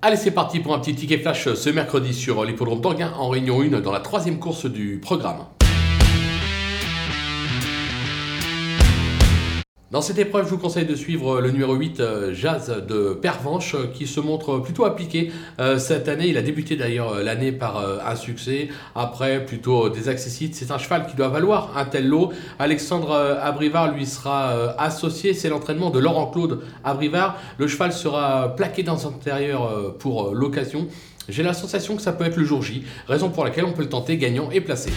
Allez, c'est parti pour un petit ticket flash ce mercredi sur l'hippodrome d'Orguin en réunion 1 dans la troisième course du programme. Dans cette épreuve, je vous conseille de suivre le numéro 8, euh, Jazz de Pervenche, euh, qui se montre plutôt appliqué euh, cette année. Il a débuté d'ailleurs l'année par un succès, après plutôt des accessites. C'est un cheval qui doit valoir un tel lot. Alexandre Abrivard lui sera associé. C'est l'entraînement de Laurent-Claude Abrivard. Le cheval sera plaqué dans l'intérieur pour l'occasion. J'ai la sensation que ça peut être le jour J, raison pour laquelle on peut le tenter gagnant et placé.